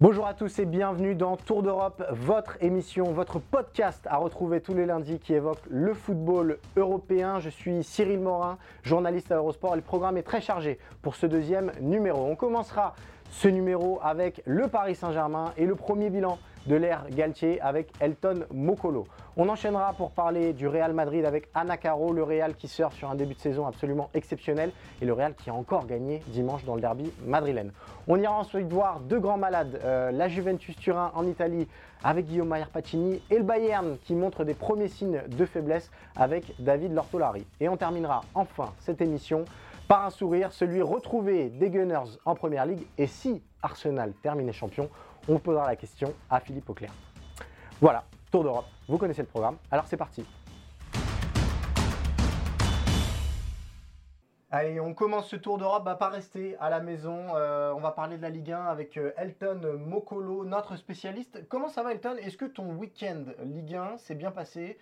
Bonjour à tous et bienvenue dans Tour d'Europe, votre émission, votre podcast à retrouver tous les lundis qui évoque le football européen. Je suis Cyril Morin, journaliste à Eurosport et le programme est très chargé pour ce deuxième numéro. On commencera ce numéro avec le Paris Saint-Germain et le premier bilan de l'ère Galtier avec Elton Mokolo. On enchaînera pour parler du Real Madrid avec Anna Caro, le Real qui sort sur un début de saison absolument exceptionnel et le Real qui a encore gagné dimanche dans le derby madrilène. On ira ensuite voir deux grands malades, euh, la Juventus Turin en Italie avec Guillaume Mayer Pacini et le Bayern qui montre des premiers signes de faiblesse avec David Lortolari. Et on terminera enfin cette émission par un sourire, celui retrouvé des Gunners en Première Ligue et si Arsenal terminait champion, on posera la question à Philippe Auclair. Voilà, Tour d'Europe, vous connaissez le programme, alors c'est parti. Allez, on commence ce tour d'Europe, bah, pas rester à la maison. Euh, on va parler de la Ligue 1 avec euh, Elton Mokolo, notre spécialiste. Comment ça va Elton? Est-ce que ton week-end Ligue 1 s'est bien passé?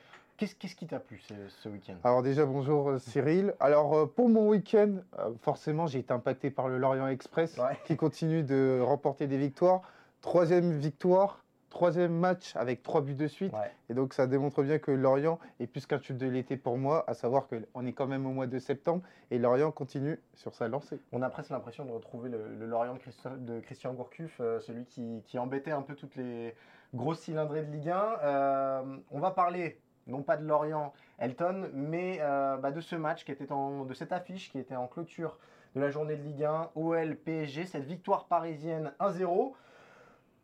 Qu'est-ce qui t'a plu ce, ce week-end? Alors déjà bonjour euh, Cyril. Alors euh, pour mon week-end, euh, forcément j'ai été impacté par le Lorient Express Ouais. qui continue de remporter des victoires. Troisième victoire, troisième match avec trois buts de suite. Ouais. Et donc ça démontre bien que Lorient est plus qu'un tube de l'été pour moi, à savoir qu'on est quand même au mois de septembre et Lorient continue sur sa lancée. On a presque l'impression de retrouver le, le Lorient de, Christo- de Christian Gourcuff, euh, celui qui, qui embêtait un peu toutes les grosses cylindrées de Ligue 1. Euh, on va parler non pas de Lorient, Elton, mais euh, bah, de ce match qui était en, de cette affiche qui était en clôture de la journée de Ligue 1, OL PSG, cette victoire parisienne 1-0.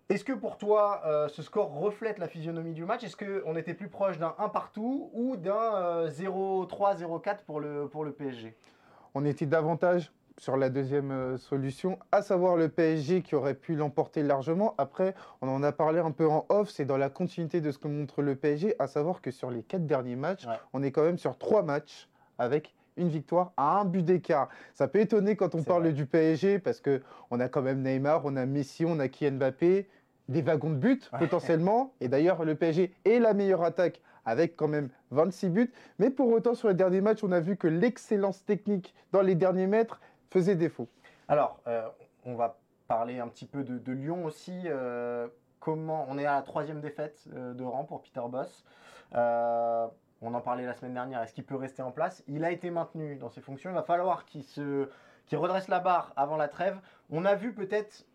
Est-ce que pour toi, euh, ce score reflète la physionomie du match? Est-ce qu'on était plus proche d'un 1 partout ou d'un euh, 0-3, 0-4 pour le, pour le PSG On était davantage sur la deuxième euh, solution, à savoir le PSG qui aurait pu l'emporter largement. Après, on en a parlé un peu en off, c'est dans la continuité de ce que montre le PSG, à savoir que sur les quatre derniers matchs, Ouais. on est quand même sur trois matchs avec une victoire à un but d'écart. Ça peut étonner quand on parle vrai. du PSG parce que on a quand même Neymar, on a Messi, on a Kylian Mbappé, des wagons de buts Ouais. potentiellement. Et d'ailleurs, le PSG est la meilleure attaque avec quand même 26 buts. Mais pour autant, sur les derniers matchs, on a vu que l'excellence technique dans les derniers mètres faisait défaut. Alors, euh, on va parler un petit peu de, de Lyon aussi. euh, comment on est à la troisième défaite euh, de rang pour Peter Boss. Euh, on en parlait la semaine dernière. Est-ce qu'il peut rester en place? Il a été maintenu dans ses fonctions. Il va falloir qu'il se qu'il redresse la barre avant la trêve. On a vu peut-être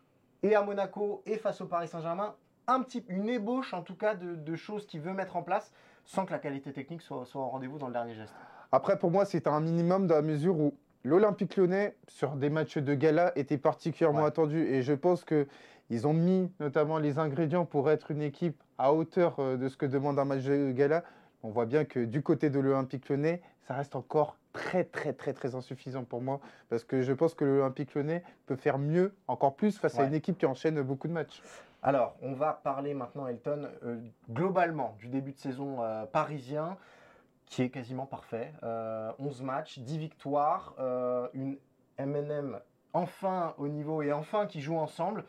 et à Monaco et face au Paris Saint-Germain un petit, une ébauche en tout cas de, de choses qu'il veut mettre en place sans que la qualité technique soit, soit au rendez-vous dans le dernier geste. Après, pour moi, c'est un minimum dans la mesure où l'Olympique lyonnais, sur des matchs de gala, était particulièrement Ouais. attendu. Et je pense qu'ils ont mis notamment les ingrédients pour être une équipe à hauteur euh, de ce que demande un match de gala. On voit bien que du côté de l'Olympique lyonnais, ça reste encore très, très, très, très insuffisant pour moi. Parce que je pense que l'Olympique lyonnais peut faire mieux, encore plus, face à une équipe qui enchaîne beaucoup de matchs. Alors, on va parler maintenant, Elton, euh, globalement du début de saison euh, parisien, qui est quasiment parfait. Euh, 11 matchs, 10 victoires, euh, une MNM enfin au niveau et enfin qui joue ensemble.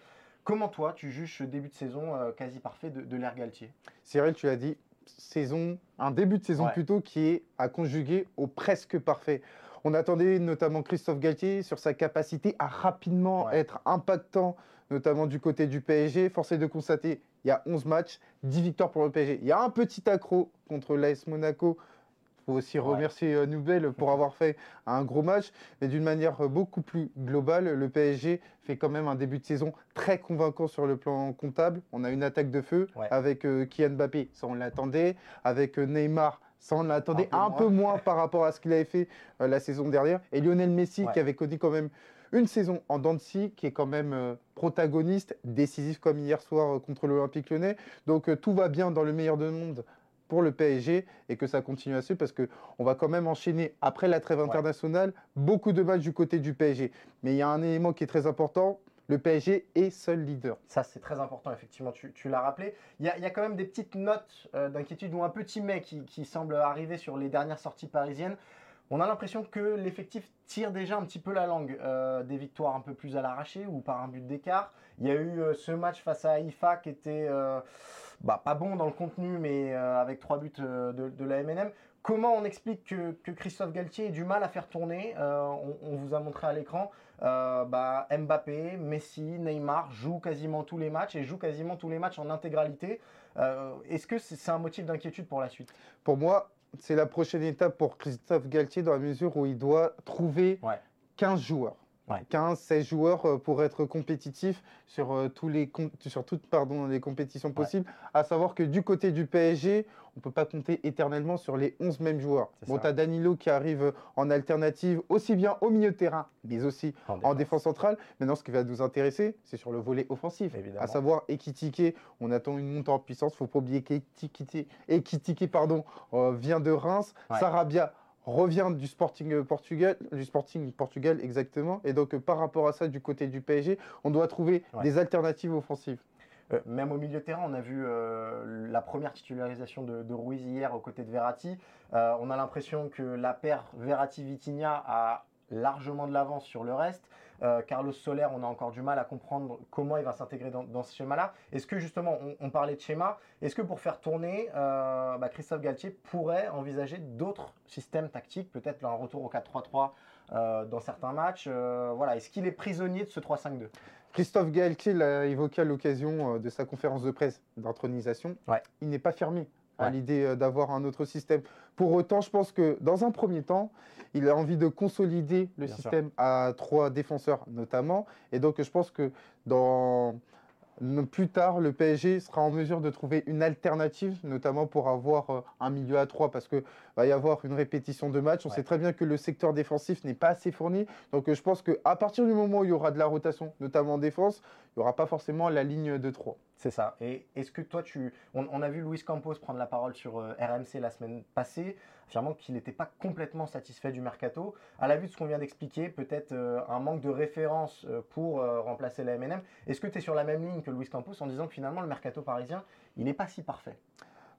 Comment toi, tu juges ce début de saison euh, quasi parfait de, de l'ère Galtier? Cyril, tu l'as dit, saison, un début de saison Ouais. plutôt qui est à conjuguer au presque parfait. On attendait notamment Christophe Galtier sur sa capacité à rapidement Ouais. être impactant, notamment du côté du PSG. Force est de constater, il y a 11 matchs, 10 victoires pour le PSG. Il y a un petit accro contre l'AS Monaco. Faut aussi Ouais. remercier euh, Nubel pour avoir fait un gros match. Mais d'une manière euh, beaucoup plus globale, le PSG fait quand même un début de saison très convaincant sur le plan comptable. On a une attaque de feu Ouais. avec euh, Kylian Mbappé, ça on l'attendait. Avec euh, Neymar, ça on l'attendait Un un, peu peu moins. par rapport à ce qu'il avait fait euh, la saison dernière. Et Lionel Messi Ouais. qui avait connu quand même une saison en dents de scie qui est quand même euh, protagoniste, décisif comme hier soir euh, contre l'Olympique lyonnais. Donc tout va bien dans le meilleur des mondes pour le PSG et que ça continue à suivre parce qu'on va quand même enchaîner après la trêve internationale beaucoup de matchs du côté du PSG. Mais il y a un élément qui est très important, le PSG est seul leader. Ça, c'est très important, effectivement, tu, l'as rappelé. Il y, a, quand même des petites notes euh, d'inquiétude ou un petit mais qui, qui semble arriver sur les dernières sorties parisiennes. On a l'impression que l'effectif tire déjà un petit peu la langue euh, des victoires un peu plus à l'arraché ou par un but d'écart. Il y a eu euh, ce match face à IFA qui était bah, pas bon dans le contenu, mais avec trois buts de, la MNM. Comment on explique que, Christophe Galtier ait du mal à faire tourner on, vous a montré à l'écran euh, bah, Mbappé, Messi, Neymar jouent quasiment tous les matchs et jouent quasiment tous les matchs en intégralité. Euh, est-ce que c'est un motif d'inquiétude pour la suite? Pour moi, c'est la prochaine étape pour Christophe Galtier dans la mesure où il doit trouver 15 joueurs. 15, 16 joueurs euh, pour être compétitif sur, euh, tous les, sur toutes pardon, les compétitions possibles. À savoir que du côté du PSG, on ne peut pas compter éternellement sur les 11 mêmes joueurs. Bon, tu as Danilo qui arrive en alternative, aussi bien au milieu de terrain, mais aussi en, défense. centrale. Maintenant, ce qui va nous intéresser, c'est sur le volet offensif. À savoir, Ekitike, on attend une montée en puissance. Il ne faut pas oublier qu'Ekitike pardon, euh, vient de Reims. Sarabia revient du Sporting Portugal, du Sporting Portugal exactement. Et donc, par rapport à ça, du côté du PSG, on doit trouver des alternatives offensives. Euh, même au milieu de terrain, on a vu euh, la première titularisation de, Ruiz hier aux côtés de Verratti. Euh, on a l'impression que la paire Verratti-Vitinha a largement de l'avance sur le reste. Euh, Carlos Soler, on a encore du mal à comprendre comment il va s'intégrer dans, ce schéma-là. Est-ce que justement, on, parlait de schéma, est-ce que pour faire tourner, euh, bah, Christophe Galtier pourrait envisager d'autres systèmes tactiques, peut-être un retour au 4-3-3 euh, dans certains matchs voilà. Est-ce qu'il est prisonnier de ce 3-5-2 Christophe Galtier l'a évoqué à l'occasion de sa conférence de presse d'intronisation. Il n'est pas fermé à l'idée d'avoir un autre système. Pour autant, je pense que dans un premier temps, il a envie de consolider le système à trois défenseurs notamment. Et donc, je pense que dans plus tard, le PSG sera en mesure de trouver une alternative, notamment pour avoir euh, un milieu à trois, parce qu'il va y avoir une répétition de matchs. On sait très bien que le secteur défensif n'est pas assez fourni. Donc je pense qu'à partir du moment où il y aura de la rotation, notamment en défense, il n'y aura pas forcément la ligne de 3. C'est ça. Et est-ce que toi, tu. On, a vu Luis Campos prendre la parole sur euh, RMC la semaine passée, affirmant qu'il n'était pas complètement satisfait du mercato. À la vue de ce qu'on vient d'expliquer, peut-être euh, un manque de référence euh, pour remplacer la MNM. Est-ce que tu es sur la même ligne que Luis Campos en disant que finalement, le mercato parisien, il n'est pas si parfait?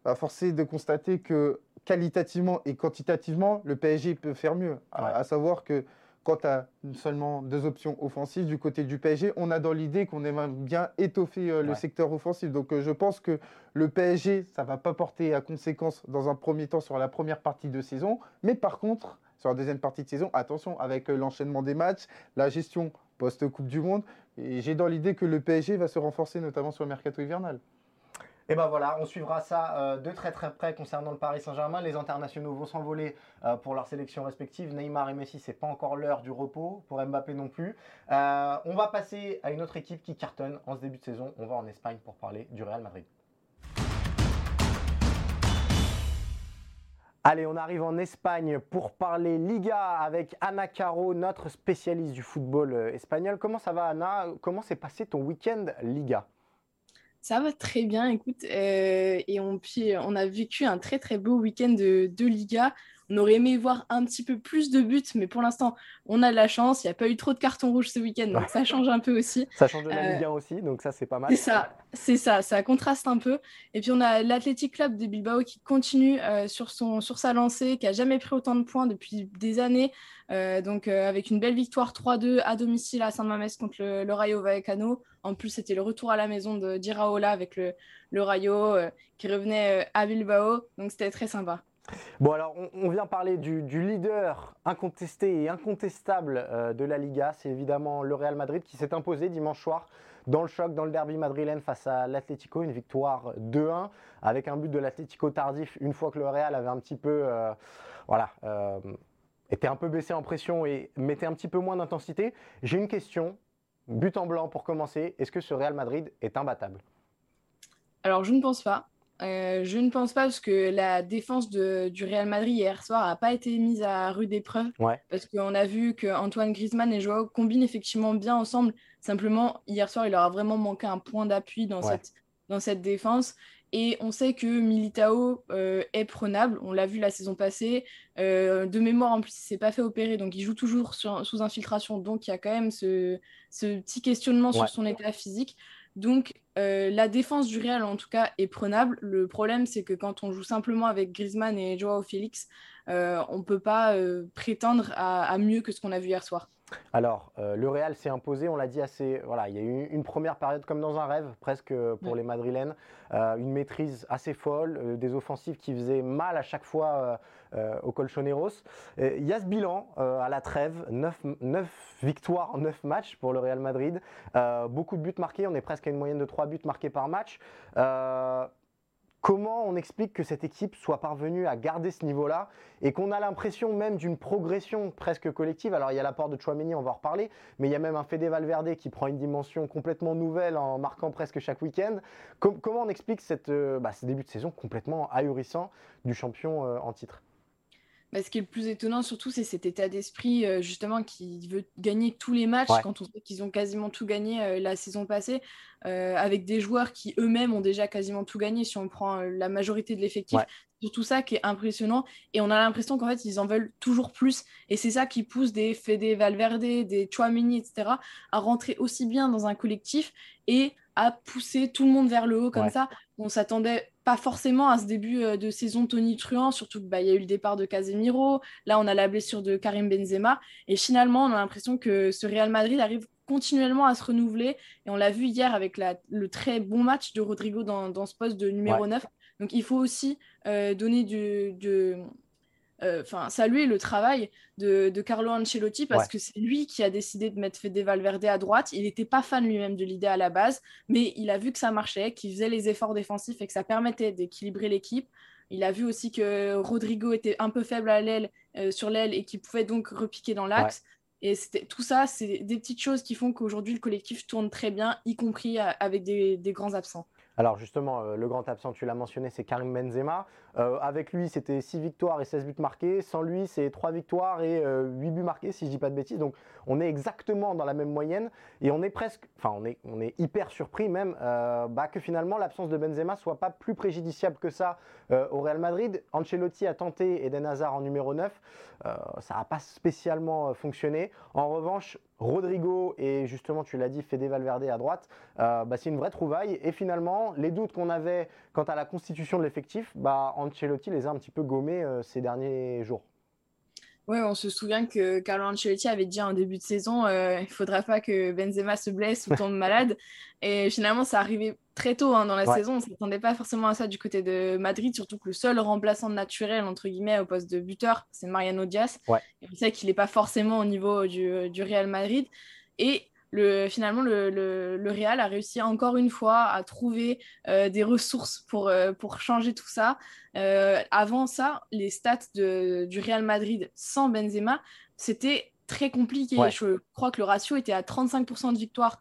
Bah, Forcé de constater que qualitativement et quantitativement, le PSG peut faire mieux. à savoir que quand tu as seulement deux options offensives du côté du PSG, on a dans l'idée qu'on aimerait bien étoffer euh, le secteur offensif. Donc euh, je pense que le PSG, ça ne va pas porter à conséquence dans un premier temps sur la première partie de saison. Mais par contre, sur la deuxième partie de saison, attention, avec euh, l'enchaînement des matchs, la gestion post-Coupe du Monde, j'ai dans l'idée que le PSG va se renforcer notamment sur le mercato hivernal. Et ben voilà, on suivra ça euh, de très très près concernant le Paris Saint-Germain. Les internationaux vont s'envoler euh, pour leurs sélections respectives. Neymar et Messi, c'est pas encore l'heure du repos pour Mbappé non plus. Euh, on va passer à une autre équipe qui cartonne en ce début de saison. On va en Espagne pour parler du Real Madrid. Allez, on arrive en Espagne pour parler Liga avec Anna Caro, notre spécialiste du football espagnol. Comment ça va Anna Comment s'est passé ton week-end Liga? Ça va très bien, écoute. Euh, et on, a vécu un très très beau week-end de, Liga. On aurait aimé voir un petit peu plus de buts, mais pour l'instant, on a de la chance. Il n'y a pas eu trop de cartons rouges ce week-end, donc ça change un peu aussi. Ça change de la Ligue 1 aussi, donc ça, c'est pas mal. C'est ça, c'est ça, ça contraste un peu. Et puis, on a l'Athletic Club de Bilbao qui continue euh, sur, son, sur sa lancée, qui a jamais pris autant de points depuis des années. Euh, donc, euh, avec une belle victoire 3-2 à domicile à San Mamés contre le, Rayo Vallecano. En plus, c'était le retour à la maison de d'Iraola avec le, le Rayo qui revenait à Bilbao. Donc, c'était très sympa. Bon, alors on, vient parler du, leader incontesté et incontestable euh, de la Liga. C'est évidemment le Real Madrid qui s'est imposé dimanche soir dans le choc, dans le derby madrilène face à l'Atlético. Une victoire 2-1 avec un but de l'Atlético tardif une fois que le Real avait un petit peu. Euh, voilà. Euh, était un peu baissé en pression et mettait un petit peu moins d'intensité. J'ai une question, but en blanc pour commencer. Est-ce que ce Real Madrid est imbattable? Alors je ne pense pas. Je ne pense pas parce que la défense du Real Madrid hier soir n'a pas été mise à rude épreuve. Parce qu'on a vu qu'Antoine Griezmann et Joao combinent effectivement bien ensemble. Simplement, hier soir, il leur a vraiment manqué un point d'appui dans, cette, dans cette défense. Et on sait que Militao euh, est prenable. On l'a vu la saison passée. Euh, de mémoire, en plus, il ne s'est pas fait opérer. Donc, il joue toujours sous infiltration. Donc, il y a quand même ce, petit questionnement sur son état physique. Donc, euh, la défense du Real, en tout cas, est prenable. Le problème, c'est que quand on joue simplement avec Griezmann et Joao Félix, on ne peut pas prétendre à, mieux que ce qu'on a vu hier soir. Alors, le Real s'est imposé, on l'a dit assez. Voilà, il y a eu une première période comme dans un rêve, presque pour les Madrilènes. une maîtrise assez folle, des offensives qui faisaient mal à chaque fois aux Colchoneros. Il y a ce bilan à la trêve 9, 9 victoires en 9 matchs pour le Real Madrid. beaucoup de buts marqués, on est presque à une moyenne de 3 buts marqués par match. Comment on explique que cette équipe soit parvenue à garder ce niveau-là et qu'on a l'impression même d'une progression presque collective Alors il y a l'apport de Chouameni, on va en reparler, mais il y a même un Fede Valverde qui prend une dimension complètement nouvelle en marquant presque chaque week-end. comment on explique euh, bah, ce début de saison complètement ahurissant du champion euh, en titre? Bah, ce qui est le plus étonnant surtout, c'est cet état d'esprit euh, justement qui veut gagner tous les matchs quand on sait qu'ils ont quasiment tout gagné euh, la saison passée, euh, avec des joueurs qui eux-mêmes ont déjà quasiment tout gagné si on prend la majorité de l'effectif. C'est tout ça qui est impressionnant et on a l'impression qu'en fait ils en veulent toujours plus et c'est ça qui pousse des Fede Valverde, des Chouamini, etc. à rentrer aussi bien dans un collectif et à pousser tout le monde vers le haut comme ça. On s'attendait pas forcément à ce début euh, de saison Tony Truant, surtout qu'il bah, y a eu le départ de Casemiro, là on a la blessure de Karim Benzema, et finalement on a l'impression que ce Real Madrid arrive continuellement à se renouveler, et on l'a vu hier avec le très bon match de Rodrigo dans, ce poste de numéro 9. Donc il faut aussi euh, donner du, euh, enfin saluer le travail de, Carlo Ancelotti parce que c'est lui qui a décidé de mettre Fede Valverde à droite. Il n'était pas fan lui-même de l'idée à la base, mais il a vu que ça marchait, qu'il faisait les efforts défensifs et que ça permettait d'équilibrer l'équipe. Il a vu aussi que Rodrigo était un peu faible à l'aile, euh, sur l'aile et qu'il pouvait donc repiquer dans l'axe. Et tout ça, c'est des petites choses qui font qu'aujourd'hui le collectif tourne très bien, y compris euh, avec des grands absents. Alors justement, euh, le grand absent, tu l'as mentionné, c'est Karim Benzema. Euh, avec lui, c'était 6 victoires et 16 buts marqués. Sans lui, c'est 3 victoires et 8 euh, buts marqués, si je dis pas de bêtises. Donc on est exactement dans la même moyenne et on est presque, enfin on est, on est hyper surpris même bah, que finalement l'absence de Benzema soit pas plus préjudiciable que ça au Real Madrid. Ancelotti a tenté Eden Hazard en numéro 9. ça n'a pas spécialement fonctionné. En revanche, Rodrigo et justement, tu l'as dit, Fede Valverde à droite, bah, c'est une vraie trouvaille. Et finalement, les doutes qu'on avait quant à la constitution de l'effectif, bah, Ancelotti les a un petit peu gommés euh, ces derniers jours. Oui, on se souvient que Carlo Ancelotti avait dit en début de saison euh, il ne faudra pas que Benzema se blesse ou tombe malade. Et finalement, ça arrivait très tôt hein, dans la saison. On ne s'attendait pas forcément à ça du côté de Madrid, surtout que le seul remplaçant naturel, entre guillemets, au poste de buteur, c'est Mariano Diaz. Et on sait qu'il n'est pas forcément au niveau du, du Real Madrid. Et finalement, le, Real a réussi encore une fois à trouver euh, des ressources pour, euh, pour changer tout ça. Euh, avant ça, les stats du Real Madrid sans Benzema, c'était très compliqué. Je crois que le ratio était à 35% de victoire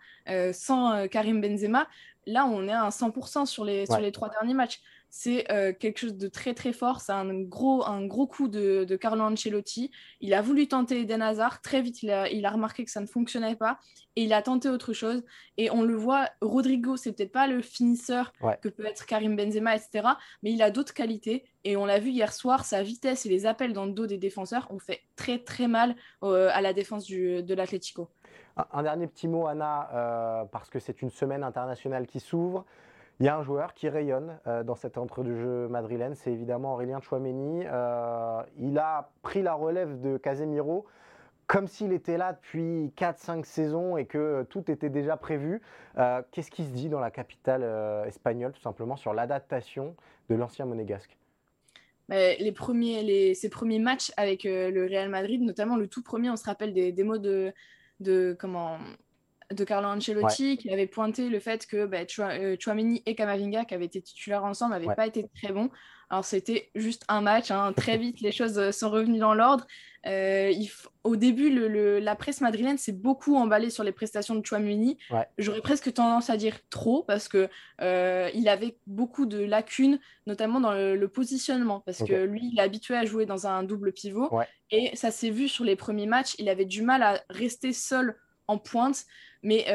sans Karim Benzema. Là, on est à 100% sur les, sur les trois derniers matchs c'est euh, quelque chose de très très fort. C'est un gros, un gros coup de, Carlo Ancelotti. Il a voulu tenter Eden Hazard. Très vite, il a, il a, remarqué que ça ne fonctionnait pas et il a tenté autre chose. Et on le voit, Rodrigo, c'est peut-être pas le finisseur que peut être Karim Benzema, etc. Mais il a d'autres qualités. Et on l'a vu hier soir, sa vitesse et les appels dans le dos des défenseurs ont fait très très mal euh, à la défense de l'Atlético. Un, dernier petit mot, Anna, euh, parce que c'est une semaine internationale qui s'ouvre. Il y a un joueur qui rayonne euh, dans cet entre-deux-jeux madrilène, c'est évidemment Aurélien Chouameni. Euh, il a pris la relève de Casemiro comme s'il était là depuis 4-5 saisons et que tout était déjà prévu. Euh, qu'est-ce qui se dit dans la capitale espagnole, tout simplement, sur l'adaptation de l'ancien monégasque? Les premiers, ses premiers matchs avec le Real Madrid, notamment le tout premier, on se rappelle des, des mots de, de comment de Carlo Ancelotti qui avait pointé le fait que bah, Chouameni et Kamavinga, qui avaient été titulaires ensemble, n'avaient pas été très bons. Alors c'était juste un match, hein. très vite les choses euh, sont revenues dans l'ordre. Euh, au début, la presse madrilène s'est beaucoup emballée sur les prestations de Chouameni. J'aurais presque tendance à dire trop parce que euh, il avait beaucoup de lacunes, notamment dans le, positionnement, parce que lui, il est habitué à jouer dans un double pivot et ça s'est vu sur les premiers matchs. Il avait du mal à rester seul en pointe, mais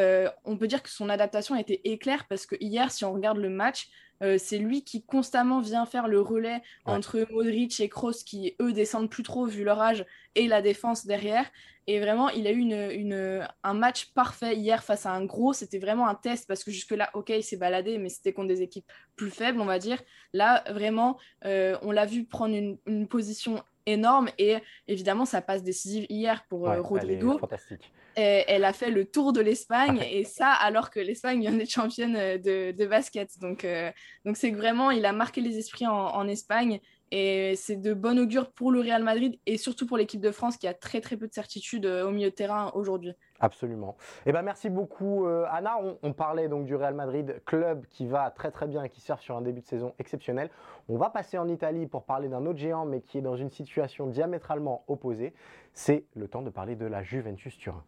on peut dire que son adaptation a été éclair parce que hier, si on regarde le match, euh, c'est lui qui constamment vient faire le relais entre Modric et Kroos qui, eux, descendent plus trop vu leur âge et la défense derrière. Et vraiment, il a eu une, un match parfait hier face à un gros. C'était vraiment un test parce que jusque-là, ok, il s'est baladé, mais c'était contre des équipes plus faibles, on va dire. Là, vraiment, euh, on l'a vu prendre une, position énorme et évidemment, ça passe décisive hier pour euh, Rodrigo. Fantastique elle a fait le tour de l'Espagne et ça alors que l'Espagne vient d'être championne euh, de, basket. Donc euh, donc c'est vraiment il a marqué les esprits en, Espagne et c'est de bon augure pour le Real Madrid et surtout pour l'équipe de France qui a très très peu de certitude euh, au milieu de terrain aujourd'hui. Absolument. Eh ben merci beaucoup Anna. On, parlait donc du Real Madrid, club qui va très très bien et qui surfe sur un début de saison exceptionnel. On va passer en Italie pour parler d'un autre géant mais qui est dans une situation diamétralement opposée. C'est le temps de parler de la Juventus Turin.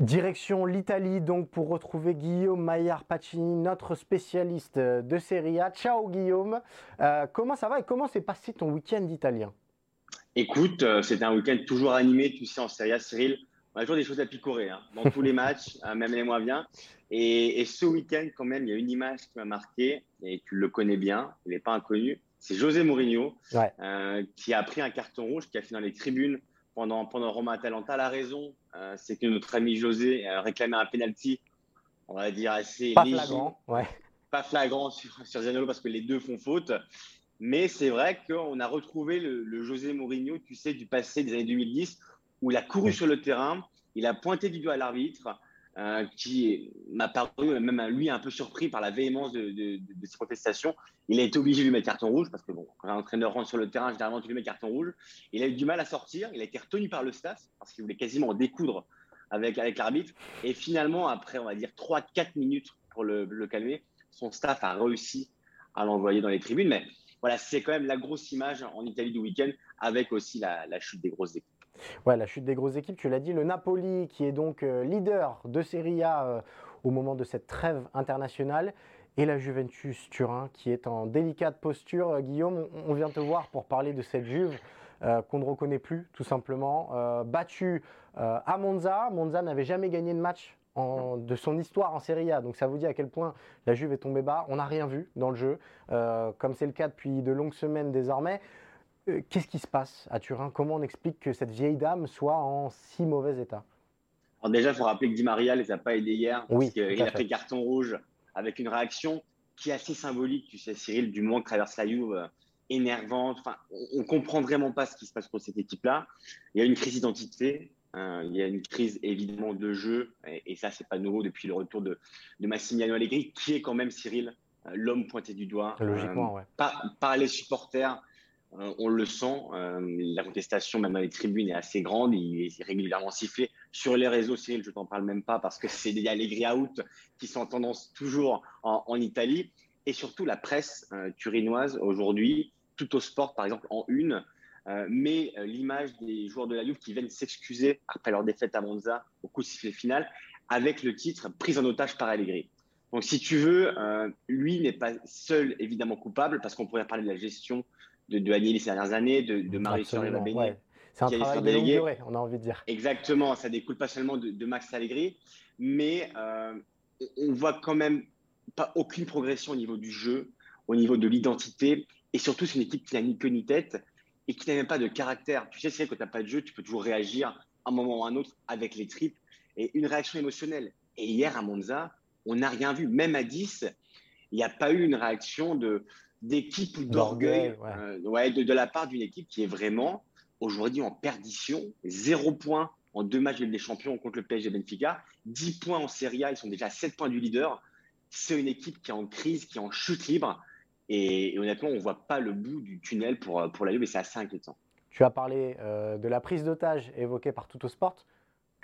Direction l'Italie, donc pour retrouver Guillaume Maillard Pacini, notre spécialiste de Serie A. Ciao Guillaume, euh, comment ça va et comment s'est passé ton week-end italien? Écoute, euh, c'était un week-end toujours animé, tu sais, en Serie A, Cyril. On a toujours des choses à picorer, hein, dans tous les matchs, euh, même les moins bien. Et, ce week-end, quand même, il y a une image qui m'a marqué, et tu le connais bien, il n'est pas inconnu. C'est José Mourinho, qui a pris un carton rouge, qui a fait dans les tribunes pendant, pendant Roma-Atalanta. La raison, euh, c'est que notre ami José a réclamé un penalty, on va dire assez pas flagrant, ouais. pas flagrant sur, sur Zaniolo parce que les deux font faute. Mais c'est vrai qu'on a retrouvé le, José Mourinho, tu sais, du passé des années 2010, où il a couru sur le terrain, il a pointé du doigt à l'arbitre, euh, qui m'a paru, même lui, un peu surpris par la véhémence de, de, ses protestations. Il a été obligé de lui mettre carton rouge parce que bon, quand un entraîneur rentre sur le terrain, généralement, tu lui mets carton rouge. Il a eu du mal à sortir. Il a été retenu par le staff parce qu'il voulait quasiment découdre avec, avec l'arbitre. Et finalement, après, on va dire 3-4 minutes pour le, le, calmer, son staff a réussi à l'envoyer dans les tribunes. Mais voilà, c'est quand même la grosse image en Italie du week-end avec aussi la, la chute des grosses équipes. Ouais, la chute des grosses équipes, tu l'as dit, le Napoli qui est donc euh, leader de Serie A euh, au moment de cette trêve internationale et la Juventus Turin qui est en délicate posture. Euh, Guillaume, on vient te voir pour parler de cette Juve qu'on ne reconnaît plus tout simplement. battu à Monza, Monza n'avait jamais gagné de match de son histoire en Serie A. Donc ça vous dit à quel point la Juve est tombée bas. On n'a rien vu dans le jeu, comme c'est le cas depuis de longues semaines désormais. Euh, qu'est-ce qui se passe à Turin? Comment on explique que cette vieille dame soit en si mauvais état? Alors déjà, il faut rappeler que Di Maria ne les a pas aidés hier. Oui, parce qu'il a fait carton rouge avec une réaction qui est assez symbolique, tu sais, Cyril, du que traverse la Juve, euh, énervante. Enfin, on ne comprend vraiment pas ce qui se passe pour cette équipe-là. Il y a une crise d'identité, hein, il y a une crise évidemment de jeu, et, ça, c'est pas nouveau depuis le retour de, de Massimiliano Allegri, qui est quand même, Cyril, euh, l'homme pointé du doigt. Logiquement, par, par, les supporters, euh, on le sent, euh, la contestation, même dans les tribunes, est assez grande. Il est régulièrement sifflé. Sur les réseaux, Cyril, je t'en parle même pas parce que c'est des Allegri out qui sont en tendance toujours en, Italie. Et surtout, la presse euh, turinoise aujourd'hui, tout au sport, par exemple, en une, met l'image des joueurs de la Juve qui viennent s'excuser après leur défaite à Monza au coup de sifflet final avec le titre Prise en otage par Allegri. Donc, si tu veux, lui n'est pas seul évidemment coupable parce qu'on pourrait parler de la gestion de, de Agnelli ces dernières années, de, de Mauricio ouais. C'est un travail de longue durée, on a envie de dire. Exactement, ça découle pas seulement de, Max Allegri, mais euh, on voit quand même pas aucune progression au niveau du jeu, au niveau de l'identité, et surtout c'est une équipe qui n'a ni queue ni tête et qui n'a même pas de caractère. Tu sais, c'est que tu n'as pas de jeu, tu peux toujours réagir à un moment ou à un autre avec les tripes et une réaction émotionnelle. Et hier à Monza, on n'a rien vu, même à 10, il n'y a pas eu une réaction de, d'équipe ou d'orgueil euh, ouais. de, de, la part d'une équipe qui est vraiment aujourd'hui en perdition. Zéro point en deux matchs de Ligue des Champions contre le PSG Benfica. 10 points en Serie A, ils sont déjà à 7 points du leader. C'est une équipe qui est en crise, qui est en chute libre. Et, honnêtement, on ne voit pas le bout du tunnel pour, pour la Juve et c'est assez inquiétant. Tu as parlé de la prise d'otage évoquée par Sport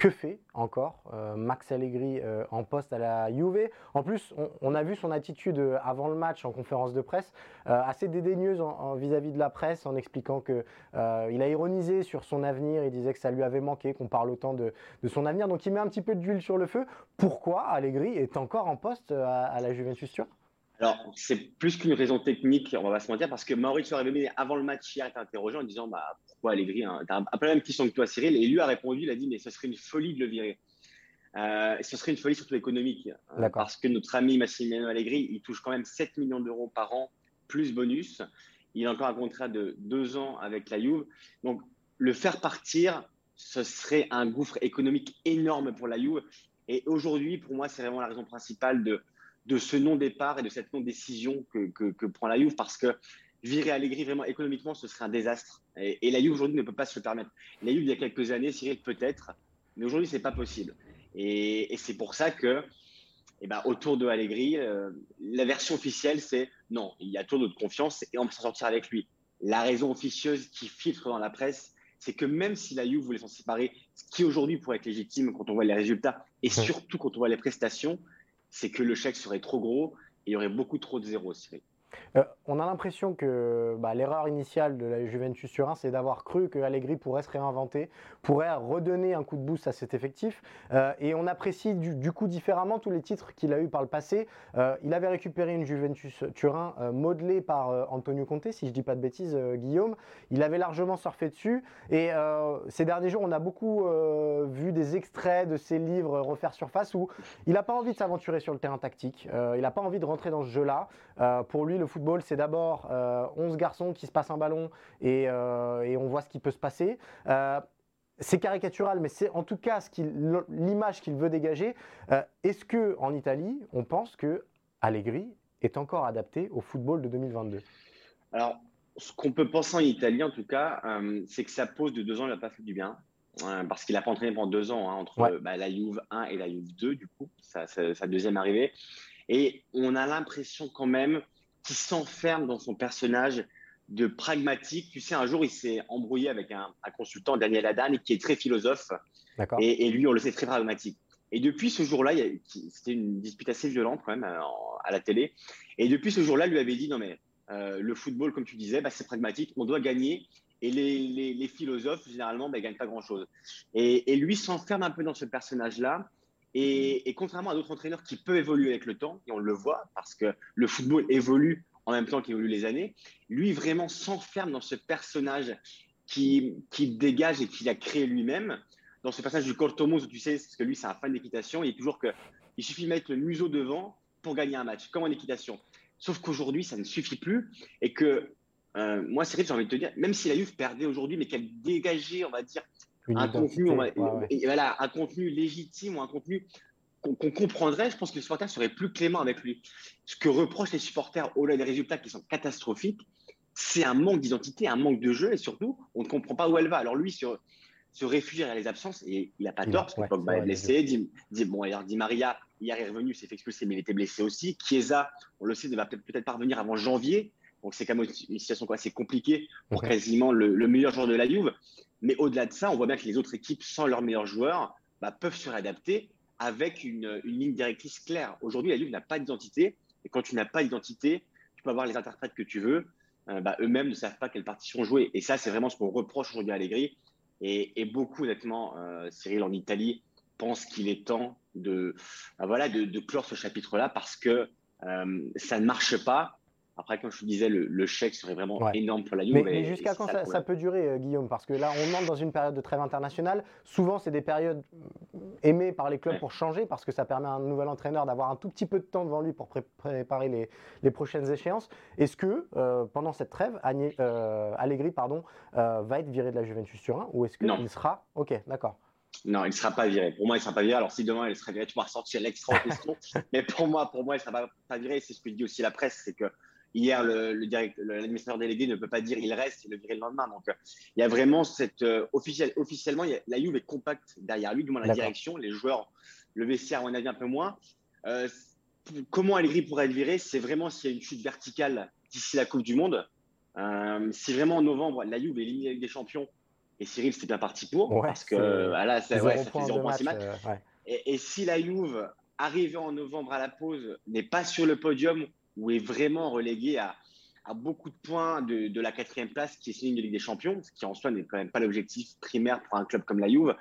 que fait encore euh, Max Allegri euh, en poste à la Juve? En plus, on, a vu son attitude euh, avant le match en conférence de presse assez dédaigneuse vis-à-vis de la presse en expliquant que il a ironisé sur son avenir. Il disait que ça lui avait manqué qu'on parle autant de, son avenir. Donc il met un petit peu d'huile sur le feu. Pourquoi Allegri est encore en poste à, la Juventus Turin? Alors, c'est plus qu'une raison technique, on va pas se mentir, parce que Mauricio Arrivé, avant le match, hier, été interrogé en disant bah, pourquoi Allegri hein, as un peu la même question que toi, Cyril. Et lui a répondu il a dit mais ce serait une folie de le virer. Euh, ce serait une folie surtout économique. Hein, parce que notre ami Massimiliano Allegri, il touche quand même 7 millions d'euros par an, plus bonus. Il a encore un contrat de deux ans avec la Juve. Donc, le faire partir, ce serait un gouffre économique énorme pour la Juve. Et aujourd'hui, pour moi, c'est vraiment la raison principale de de ce non-départ et de cette non-décision que, prend la Juve parce que virer Allegri vraiment économiquement, ce serait un désastre. Et, la Juve aujourd'hui ne peut pas se le permettre. La Juve, il y a quelques années, Cyril, peut-être, mais aujourd'hui, ce n'est pas possible. Et, c'est pour ça que, eh ben, autour de Allegri, euh, la version officielle, c'est non, il y a tout notre confiance et on peut s'en sortir avec lui. La raison officieuse qui filtre dans la presse, c'est que même si la Juve voulait s'en séparer, ce qui aujourd'hui pourrait être légitime quand on voit les résultats et surtout quand on voit les prestations, c'est que le chèque serait trop gros et il y aurait beaucoup trop de zéros. Euh, on a l'impression que bah, l'erreur initiale de la Juventus Turin, c'est d'avoir cru que Allegri pourrait se réinventer, pourrait redonner un coup de boost à cet effectif. Euh, et on apprécie du, coup différemment tous les titres qu'il a eu par le passé. Euh, il avait récupéré une Juventus Turin modelée par Antonio Conte, si je ne dis pas de bêtises, Guillaume. Il avait largement surfé dessus. Et ces derniers jours, on a beaucoup vu des extraits de ses livres refaire surface où il n'a pas envie de s'aventurer sur le terrain tactique. il n'a pas envie de rentrer dans ce jeu-là. pour lui, le football, c'est d'abord 11 euh, garçons qui se passent un ballon et, euh, on voit ce qui peut se passer. Euh, c'est caricatural, mais c'est en tout cas l'image qu'il veut dégager. Est-ce que en Italie, on pense que Allegri est encore adapté au football de 2022 Alors, ce qu'on peut penser en Italie, en tout cas, c'est que sa pause de deux ans, il n'a pas fait du bien. parce qu'il n'a pas entraîné pendant deux ans hein, entre bah, la Juve 1 et la Juve 2, du coup, sa, sa deuxième arrivée. Et on a l'impression quand même qui s'enferme dans son personnage de pragmatique. Tu sais, un jour, il s'est embrouillé avec un, consultant, Daniel Adan, qui est très philosophe. Et, et, lui, on le sait, très pragmatique. Et depuis ce jour-là, c'était une dispute assez violente quand même à, la télé. Et depuis ce jour-là, lui avait dit non mais euh, le football, comme tu disais, bah, c'est pragmatique, on doit gagner. Et les, philosophes, généralement, bah, ne gagnent pas grand-chose. Et, et, lui s'enferme un peu dans ce personnage-là. Et, contrairement à d'autres entraîneurs qui peuvent évoluer avec le temps, et on le voit parce que le football évolue en même temps qu'évoluent les années, lui vraiment s'enferme dans ce personnage qui, qui dégage et qu'il a créé lui-même. Dans ce personnage du Cortomos, tu sais, parce que lui, c'est un fan d'équitation, il est toujours que il suffit de mettre le museau devant pour gagner un match, comme en équitation. Sauf qu'aujourd'hui, ça ne suffit plus et que euh, moi, vrai j'ai envie de te dire, même si la Juve perdait aujourd'hui, mais qu'elle dégageait, on va dire, un contenu, voilà, un contenu légitime ou un contenu qu'on comprendrait, je pense que les supporters seraient plus cléments avec lui. Ce que reprochent les supporters au-delà des résultats qui sont catastrophiques, c'est un manque d'identité, un manque de jeu et surtout, on ne comprend pas où elle va. Alors lui, se, se réfugie à les absences et il n'a pas tort parce que Pogba est blessé. Dit, bon, alors Di Maria, hier est revenu, s'est fait expulser, mais il était blessé aussi. Chiesa, on le sait, ne va peut-être pas revenir avant janvier. Donc c'est quand même une situation assez compliquée pour quasiment le, le, meilleur joueur de la Juve. Mais au-delà de ça, on voit bien que les autres équipes, sans leurs meilleurs joueurs, bah, peuvent se réadapter avec une, ligne directrice claire. Aujourd'hui, la Juve n'a pas d'identité. Et quand tu n'as pas d'identité, tu peux avoir les interprètes que tu veux. Euh, bah, eux-mêmes ne savent pas quelle partition jouer. Et ça, c'est vraiment ce qu'on reproche aujourd'hui à Allegri. Et, beaucoup, honnêtement, euh, Cyril, en Italie, pense qu'il est temps de, bah, voilà, de, clore ce chapitre-là parce que euh, ça ne marche pas. Après, comme je vous disais, le, chèque serait vraiment énorme pour la Juve. Mais, jusqu'à quand ça, peut durer, euh, Guillaume? Parce que là, on entre dans une période de trêve internationale. Souvent, c'est des périodes euh, aimées par les clubs pour changer, parce que ça permet à un nouvel entraîneur d'avoir un tout petit peu de temps devant lui pour préparer les, prochaines échéances. Est-ce que euh, pendant cette trêve, Allegri pardon, va être viré de la Juventus Turin ou est-ce qu'il sera? Ok, d'accord. Non, il ne sera pas viré. Pour moi, il ne sera pas viré. Alors, si demain il serait viré, tu vas ressortir l'extra en question. Mais pour moi, pour moi, il ne sera pas, pas viré. C'est ce que dit aussi la presse, c'est que Hier, l'administrateur délégué ne peut pas dire il reste, il le virer le lendemain. Donc, euh, il y a vraiment cette. Euh, officiellement, la Juve est compacte derrière lui, du moins la direction, les joueurs, le vestiaire, on a dit un peu moins. Euh, comment Allegri pourrait être viré? C'est vraiment s'il y a une chute verticale d'ici la Coupe du Monde. Euh, si vraiment en novembre, la Juve est éliminée avec des champions, et Cyril, c'est bien parti pour, parce que là, ça, ouais, ça fait 0 points match, et, et, si la Juve, arrivée en novembre à la pause, n'est pas sur le podium ou est vraiment reléguée à, beaucoup de points de, la quatrième place qui est signe de Ligue des Champions, ce qui en soi n'est quand même pas l'objectif primaire pour un club comme la Juve,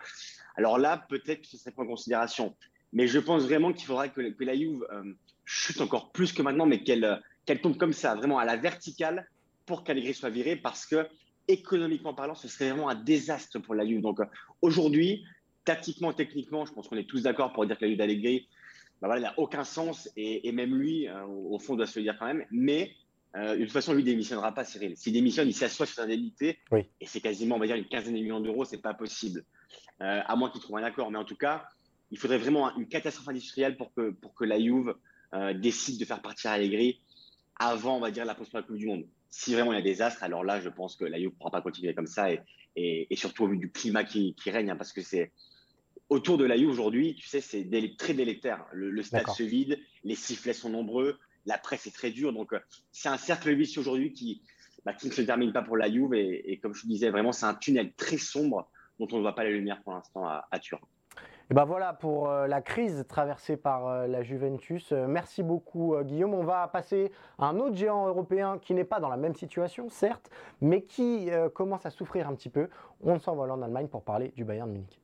alors là, peut-être que ce serait pas en considération. Mais je pense vraiment qu'il faudrait que, la Juve euh, chute encore plus que maintenant, mais qu'elle qu'elle tombe comme ça, vraiment à la verticale, pour qu'Allegri soit viré, parce que économiquement parlant, ce serait vraiment un désastre pour la Juve. Donc euh, aujourd'hui, tactiquement, techniquement, je pense qu'on est tous d'accord pour dire que la Juve d'Allegri, bah voilà, n'a aucun sens, et, et même lui, euh, au fond, doit se le dire quand même. Mais euh, de toute façon, lui démissionnera pas, Cyril. S'il démissionne, il s'assoit sur sa indemnité, oui. et c'est quasiment, on va dire, une quinzaine de millions d'euros, c'est pas possible. Euh, à moins qu'il trouve un accord. Mais en tout cas, il faudrait vraiment une catastrophe industrielle pour que, pour que la Juve euh, décide de faire partir Allegri avant, on va dire, la post Coupe du Monde. Si vraiment il y a des astres, alors là, je pense que la Juve ne pourra pas continuer comme ça, et, et, et, surtout au vu du climat qui, qui règne, hein, parce que c'est autour de la Juve aujourd'hui, tu sais, c'est très délétère. Le, le stade se vide, les sifflets sont nombreux, la presse est très dure, donc euh, c'est un cercle vicieux aujourd'hui qui, bah, qui ne se termine pas pour la Juve, et, et comme je disais, vraiment, c'est un tunnel très sombre dont on ne voit pas la lumière pour l'instant à, à Turin. Et ben voilà pour euh, la crise traversée par euh, la Juventus. Merci beaucoup Guillaume. On va passer à un autre géant européen qui n'est pas dans la même situation, certes, mais qui commence à souffrir un petit peu. On s'envole en Allemagne pour parler du Bayern Munich.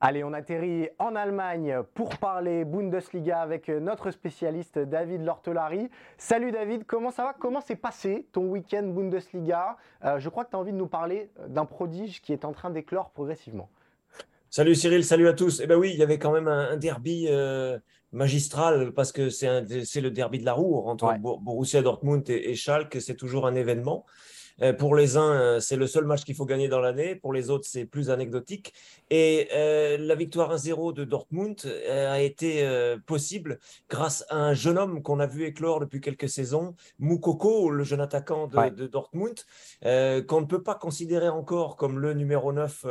Allez, on atterrit en Allemagne pour parler Bundesliga avec notre spécialiste David Lortolari. Salut David, comment ça va? Comment s'est passé ton week-end Bundesliga? Euh, Je crois que tu as envie de nous parler d'un prodige qui est en train d'éclore progressivement. Salut Cyril, salut à tous. Eh bien oui, il y avait quand même un, un derby euh, magistral parce que c'est le derby de la roue entre ouais. Borussia Dortmund et, et Schalke. C'est toujours un événement. Euh, pour les uns, euh, c'est le seul match qu'il faut gagner dans l'année. Pour les autres, c'est plus anecdotique. Et euh, la victoire 1-0 de Dortmund a été possible grâce à un jeune homme qu'on a vu éclore depuis quelques saisons, Moukoko, le jeune attaquant de, ouais. de Dortmund, qu'on ne peut pas considérer encore comme le numéro 9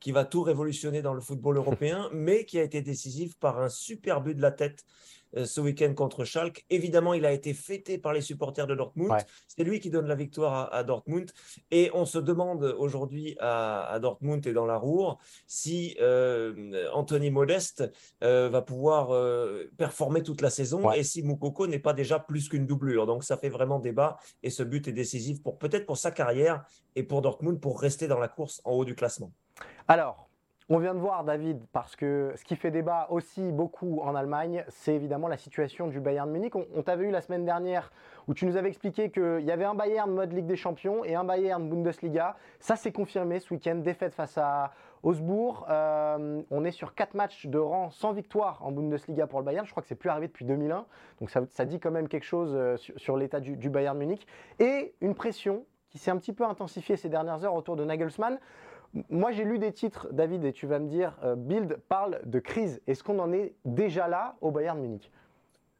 qui va tout révolutionner dans le football européen, mais qui a été décisif par un super but de la tête ce week-end contre Schalke. Évidemment, il a été fêté par les supporters de Dortmund. Ouais. C'est lui qui donne la victoire à, à, Dortmund. Et on se demande aujourd'hui à, à, Dortmund et dans la Roure si euh, Anthony Modeste euh, va pouvoir euh, performer toute la saison ouais. et si Moukoko n'est pas déjà plus qu'une doublure. Donc ça fait vraiment débat et ce but est décisif pour peut-être pour sa carrière et pour Dortmund pour rester dans la course en haut du classement. Alors, on vient de voir, David, parce que ce qui fait débat aussi beaucoup en Allemagne, c'est évidemment la situation du Bayern Munich. On, t'avait eu la semaine dernière où tu nous avais expliqué qu'il y avait un Bayern mode Ligue des Champions et un Bayern Bundesliga. Ça s'est confirmé ce week-end, défaite face à Augsbourg. Euh, on est sur 4 matchs de rang sans victoire en Bundesliga pour le Bayern. Je crois que c'est plus arrivé depuis 2001. Donc ça, dit quand même quelque chose euh, sur, sur l'état du, du Bayern Munich. Et une pression qui s'est un petit peu intensifiée ces dernières heures autour de Nagelsmann. Moi, j'ai lu des titres, David, et tu vas me dire, euh, Bild parle de crise. Est-ce qu'on en est déjà là au Bayern Munich?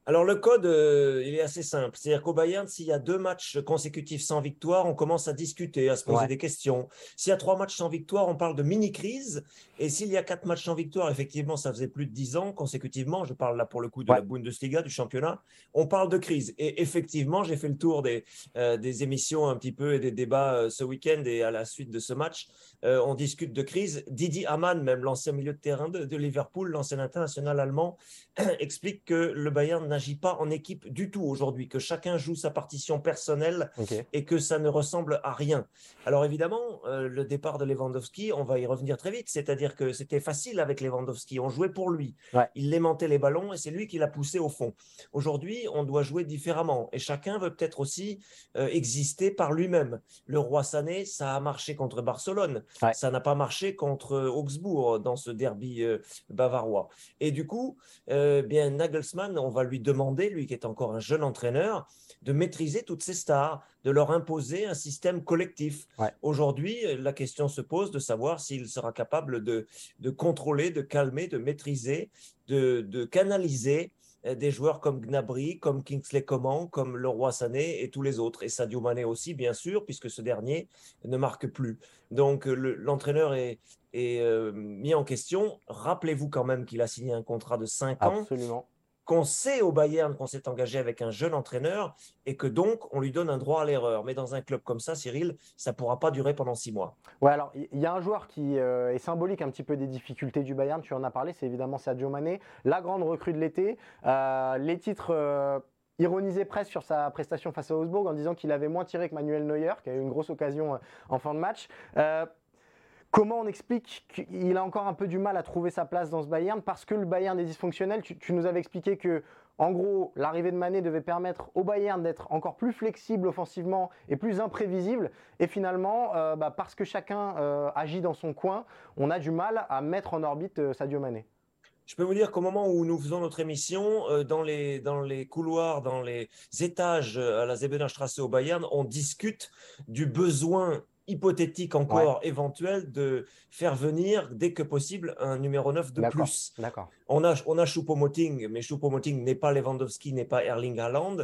Alors le code, euh, il est assez simple. C'est-à-dire qu'au Bayern, s'il y a deux matchs consécutifs sans victoire, on commence à discuter, à se poser ouais. des questions. S'il y a trois matchs sans victoire, on parle de mini-crise. Et s'il y a quatre matchs sans victoire, effectivement, ça faisait plus de dix ans consécutivement. Je parle là pour le coup de ouais. la Bundesliga, du championnat. On parle de crise. Et effectivement, j'ai fait le tour des, euh, des émissions un petit peu et des débats euh, ce week-end et à la suite de ce match. On discute de crise. Didi Hamann, même l'ancien milieu de terrain de, de Liverpool, l'ancien international allemand, explique que le Bayern n'agit pas en équipe du tout aujourd'hui, que chacun joue sa partition personnelle okay. et que ça ne ressemble à rien. Alors évidemment, euh, le départ de Lewandowski, on va y revenir très vite, c'est-à-dire que c'était facile avec Lewandowski, on jouait pour lui, ouais. il aimantait les ballons et c'est lui qui l'a poussé au fond. Aujourd'hui, on doit jouer différemment et chacun veut peut-être aussi euh, exister par lui-même. Le roi Sané, ça a marché contre Barcelone, ouais. ça n'a pas marché contre Augsbourg dans ce derby euh, bavarois. Et du coup, bien Nagelsmann, on va lui demander, lui qui est encore un jeune entraîneur, de maîtriser toutes ces stars, de leur imposer un système collectif. Ouais. Aujourd'hui, la question se pose de savoir s'il sera capable de, de, contrôler, de calmer, de maîtriser, de, de canaliser euh, des joueurs comme Gnabry, comme Kingsley Coman, comme Leroy Sané et tous les autres. Et Sadio Mané aussi, bien sûr, puisque ce dernier ne marque plus. Donc l'entraîneur le, est, est euh, mis en question. Rappelez-vous quand même qu'il a signé un contrat de 5 ans. Absolument qu'on sait au Bayern qu'on s'est engagé avec un jeune entraîneur et que donc on lui donne un droit à l'erreur. Mais dans un club comme ça, Cyril, ça ne pourra pas durer pendant six mois. Ouais, alors il y a un joueur qui euh, est symbolique un petit peu des difficultés du Bayern, tu en as parlé, c'est évidemment Sadio Mané, la grande recrue de l'été. Euh, les titres. Euh, ironisés presque sur sa prestation face à Augsburg en disant qu'il avait moins tiré que Manuel Neuer, qui a eu une grosse occasion en fin de match. Comment on explique qu'il a encore un peu du mal à trouver sa place dans ce Bayern parce que le Bayern est dysfonctionnel tu, nous avais expliqué que, en gros, l'arrivée de Mané devait permettre au Bayern d'être encore plus flexible offensivement et plus imprévisible. Et finalement, euh, bah, parce que chacun euh, agit dans son coin, on a du mal à mettre en orbite euh, Sadio Mané. Je peux vous dire qu'au moment où nous faisons notre émission, dans, les, couloirs, dans les étages à la Zebenstrasse au Bayern, on discute du besoin hypothétique encore éventuel de faire venir dès que possible un numéro 9 de plus. D'accord. On a, on a Choupo-Moting, mais Choupo-Moting n'est pas Lewandowski, n'est pas Erling Haaland.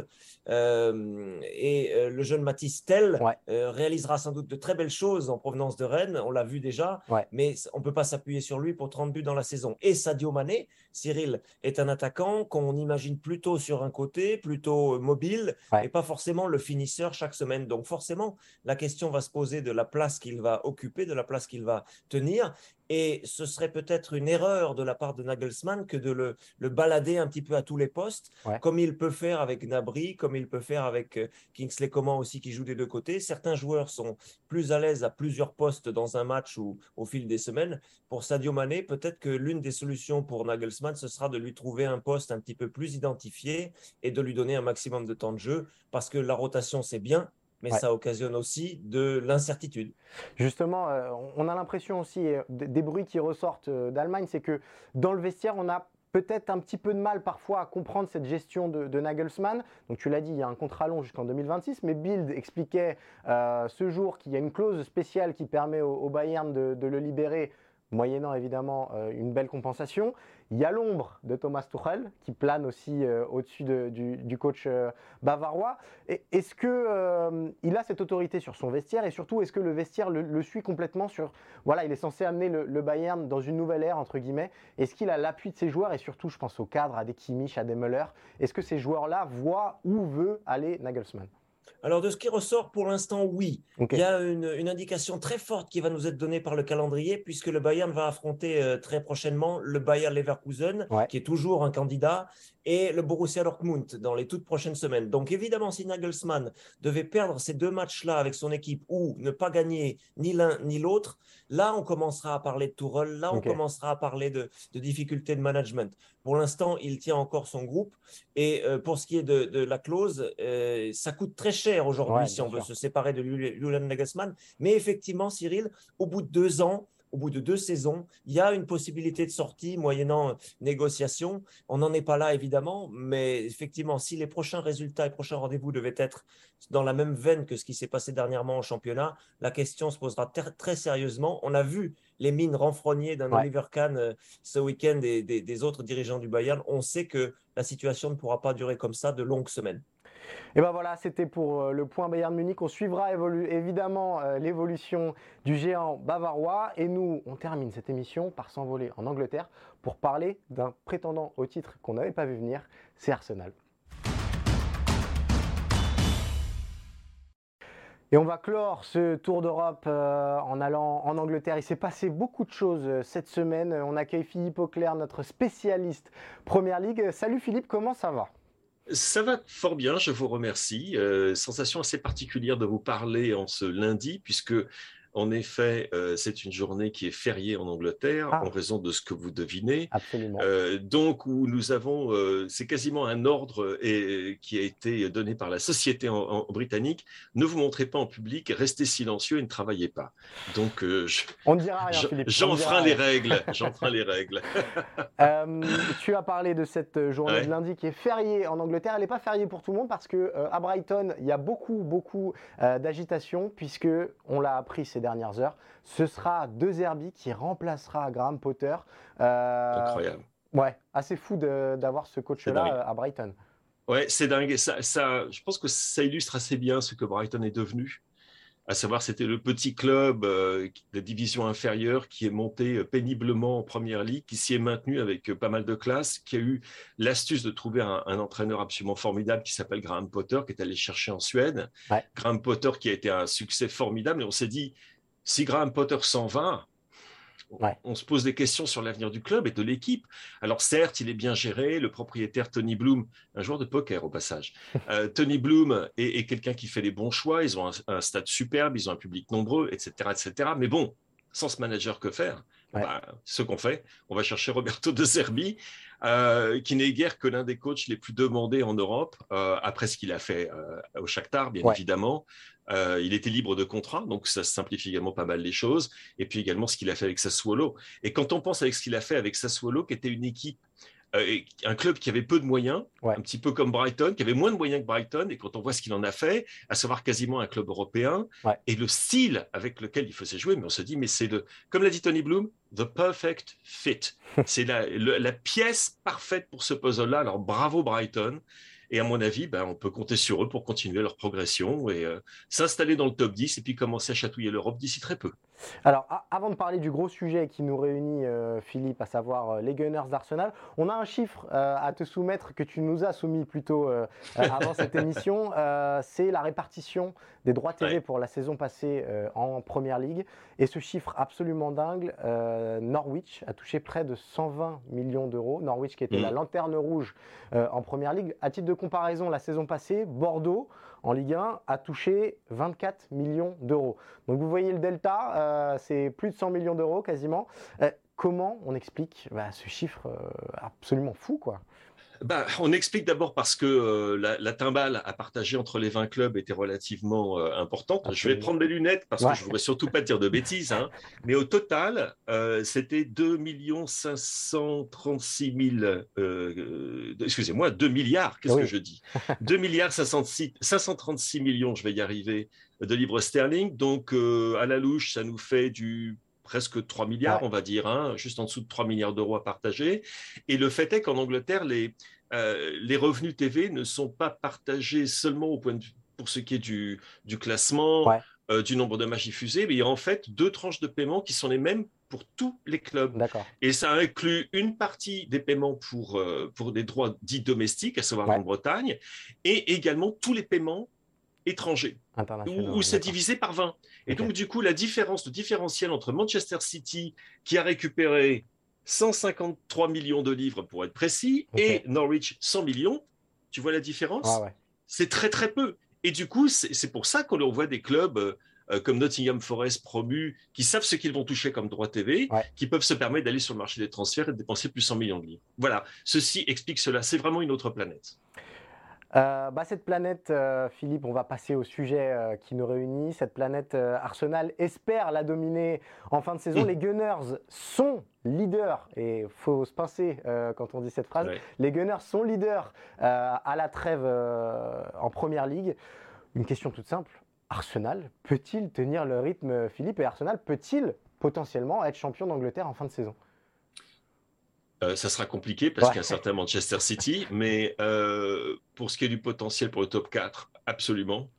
Euh, et euh, le jeune Mathis Tell euh, réalisera sans doute de très belles choses en provenance de Rennes, on l'a vu déjà, mais on ne peut pas s'appuyer sur lui pour 30 buts dans la saison. Et Sadio Mané, Cyril, est un attaquant qu'on imagine plutôt sur un côté, plutôt mobile, et pas forcément le finisseur chaque semaine. Donc forcément, la question va se poser de la place qu'il va occuper, de la place qu'il va tenir. Et ce serait peut-être une erreur de la part de Nagelsmann que de le, balader un petit peu à tous les postes, comme il peut faire avec Nabri, comme il peut faire avec euh, Kingsley Coman aussi qui joue des deux côtés. Certains joueurs sont plus à l'aise à plusieurs postes dans un match ou au fil des semaines. Pour Sadio Mané, peut-être que l'une des solutions pour Nagelsmann, ce sera de lui trouver un poste un petit peu plus identifié et de lui donner un maximum de temps de jeu, parce que la rotation, c'est bien, mais ça occasionne aussi de l'incertitude. Justement, euh, on a l'impression aussi, euh, des bruits qui ressortent euh, d'Allemagne, c'est que dans le vestiaire, on a peut-être un petit peu de mal parfois à comprendre cette gestion de, Nagelsmann. Donc tu l'as dit, il y a un contrat long jusqu'en 2026, mais Bild expliquait ce jour qu'il y a une clause spéciale qui permet au, Bayern de, le libérer moyennant évidemment euh, une belle compensation. Il y a l'ombre de Thomas Tuchel qui plane aussi euh, au-dessus du, coach euh, bavarois. Est-ce qu'il a cette autorité sur son vestiaire et surtout est-ce que le vestiaire le, suit complètement sur voilà il est censé amener le, Bayern dans une nouvelle ère entre guillemets. Est-ce qu'il a l'appui de ses joueurs et surtout je pense au cadre à des Kimmich, à des Müller. Est-ce que ces joueurs-là voient où veut aller Nagelsmann? Alors, de ce qui ressort pour l'instant, oui. Il y a une, indication très forte qui va nous être donnée par le calendrier, puisque le Bayern va affronter euh, très prochainement le Bayern Leverkusen, qui est toujours un candidat, et le Borussia Dortmund dans les toutes prochaines semaines. Donc, évidemment, si Nagelsmann devait perdre ces deux matchs-là avec son équipe ou ne pas gagner ni l'un ni l'autre, là, on commencera à parler de Tourelle, là, on commencera à parler de, difficultés de management. Pour l'instant, il tient encore son groupe. Et euh, pour ce qui est de, la clause, euh, ça coûte très cher aujourd'hui si on veut se séparer de Julian Nagelsmann. Mais effectivement, Cyril, au bout de deux ans, au bout de deux saisons, il y a une possibilité de sortie moyennant négociation. On n'en est pas là, évidemment, mais effectivement, si les prochains résultats et prochains rendez-vous devaient être dans la même veine que ce qui s'est passé dernièrement au championnat, la question se posera très sérieusement. On a vu les mines renfrognées d'un Oliver Kahn euh, ce week-end et des autres dirigeants du Bayern. On sait que la situation ne pourra pas durer comme ça de longues semaines. Et ben voilà, c'était pour euh, le point Bayern Munich. On suivra évidemment euh, l'évolution du géant bavarois. Et nous, on termine cette émission par s'envoler en Angleterre pour parler d'un prétendant au titre qu'on n'avait pas vu venir, c'est Arsenal. Et on va clore ce tour d'Europe euh, en allant en Angleterre. Il s'est passé beaucoup de choses cette semaine. On accueille Philippe Auclair, notre spécialiste Première Ligue. Salut Philippe, comment ça va? Ça va fort bien, je vous remercie. Euh, sensation assez particulière de vous parler en ce lundi, puisque en effet, euh, c'est une journée qui est fériée en Angleterre ah. en raison de ce que vous devinez. Absolument. Euh, donc, où nous avons, euh, c'est quasiment un ordre et, qui a été donné par la société en, britannique. Ne vous montrez pas en public, restez silencieux et ne travaillez pas. Donc, on ne dira rien, Philippe. J'enfreins les règles. J'enfreins les règles. tu as parlé de cette journée de lundi qui est fériée en Angleterre. Elle n'est pas fériée pour tout le monde parce que à Brighton, il y a beaucoup, beaucoup d'agitation puisque on l'a appris ces dernières heures. Ce sera De Zerbi qui remplacera Graham Potter. Euh, Incroyable. Ouais, assez fou d'avoir ce coach-là à Brighton. Ouais, c'est dingue. Ça, ça, je pense que ça illustre assez bien ce que Brighton est devenu. À savoir c'était le petit club euh, de division inférieure qui est monté euh, péniblement en première ligue, qui s'y est maintenu avec euh, pas mal de classe, qui a eu l'astuce de trouver un, entraîneur absolument formidable qui s'appelle Graham Potter, qui est allé chercher en Suède. Graham Potter qui a été un succès formidable, et on s'est dit, si Graham Potter s'en va, on se pose des questions sur l'avenir du club et de l'équipe. Alors certes, il est bien géré, le propriétaire Tony Bloom, un joueur de poker au passage, euh, Tony Bloom est, quelqu'un qui fait les bons choix, ils ont un, stade superbe, ils ont un public nombreux, etc., etc. Mais bon, sans ce manager, que faire bah, Ce qu'on fait, on va chercher Roberto De Zerbi, euh, qui n'est guère que l'un des coachs les plus demandés en Europe, euh, après ce qu'il a fait au Shakhtar, bien évidemment. Euh, il était libre de contrat, donc ça simplifie également pas mal les choses. Et puis également ce qu'il a fait avec Sassuolo. Et quand on pense avec ce qu'il a fait avec Sassuolo, qui était une équipe euh, un club qui avait peu de moyens, un petit peu comme Brighton, qui avait moins de moyens que Brighton, et quand on voit ce qu'il en a fait, à savoir quasiment un club européen, et le style avec lequel il faisait jouer, mais on se dit, mais c'est le, comme l'a dit Tony Bloom, the perfect fit. c'est la, la, pièce parfaite pour ce puzzle-là. Alors bravo Brighton. Et à mon avis, ben, on peut compter sur eux pour continuer leur progression et euh, s'installer dans le top 10 et puis commencer à chatouiller l'Europe d'ici très peu. Alors, avant de parler du gros sujet qui nous réunit, euh, Philippe, à savoir euh, les Gunners d'Arsenal, on a un chiffre à te soumettre que tu nous as soumis plutôt avant cette émission. c'est la répartition des droits TV pour la saison passée en Première Ligue. Et ce chiffre absolument dingue, Norwich a touché près de 120 millions d'euros. Norwich qui était mmh. la lanterne rouge en Première Ligue. À titre de comparaison, la saison passée, Bordeaux, en Ligue 1, a touché 24 millions d'euros. Donc vous voyez le delta, euh, c'est plus de 100 millions d'euros quasiment. Euh, comment on explique bah, ce chiffre euh, absolument fou quoi? Bah, on explique d'abord parce que euh, la, la, timbale à partager entre les 20 clubs était relativement euh, importante. Je vais prendre mes lunettes parce que je ne voudrais surtout pas dire de bêtises. Hein. Mais au total, euh, c'était 2 536 000, excusez-moi, 2 milliards, qu'est-ce que je dis? 2 milliards 536 millions, je vais y arriver, de livres sterling. Donc, à la louche, ça nous fait du presque 3 milliards, on va dire, hein, juste en dessous de 3 milliards d'euros à partager. Et le fait est qu'en Angleterre, les, euh, les revenus TV ne sont pas partagés seulement au point de vue pour ce qui est du, du classement, euh, du nombre de matchs diffusés, mais il y a en fait deux tranches de paiement qui sont les mêmes pour tous les clubs. Et ça inclut une partie des paiements pour, euh, pour des droits dits domestiques, à savoir en Bretagne, et également tous les paiements étrangers, où, c'est divisé par 20. Et donc, du coup, la différence, le différentiel entre Manchester City, qui a récupéré 153 millions de livres pour être précis, et Norwich 100 millions, tu vois la différence? Ah C'est très très peu. Et du coup, c'est pour ça qu'on voit des clubs euh, comme Nottingham Forest promus, qui savent ce qu'ils vont toucher comme droit TV, qui peuvent se permettre d'aller sur le marché des transferts et de dépenser plus de 100 millions de livres. Voilà, ceci explique cela. C'est vraiment une autre planète. Euh, bah, cette planète, euh, Philippe, on va passer au sujet euh, qui nous réunit. Cette planète, Arsenal espère la dominer en fin de saison. Les Gunners sont leaders, et il faut se pincer quand on dit cette phrase, les Gunners sont leaders à la trêve en Première Ligue. Une question toute simple, Arsenal peut-il tenir le rythme, Philippe, et Arsenal peut-il potentiellement être champion d'Angleterre en fin de saison? Euh, ça sera compliqué parce qu'il y a un certain Manchester City, mais euh, pour ce qui est du potentiel pour le top 4, absolument.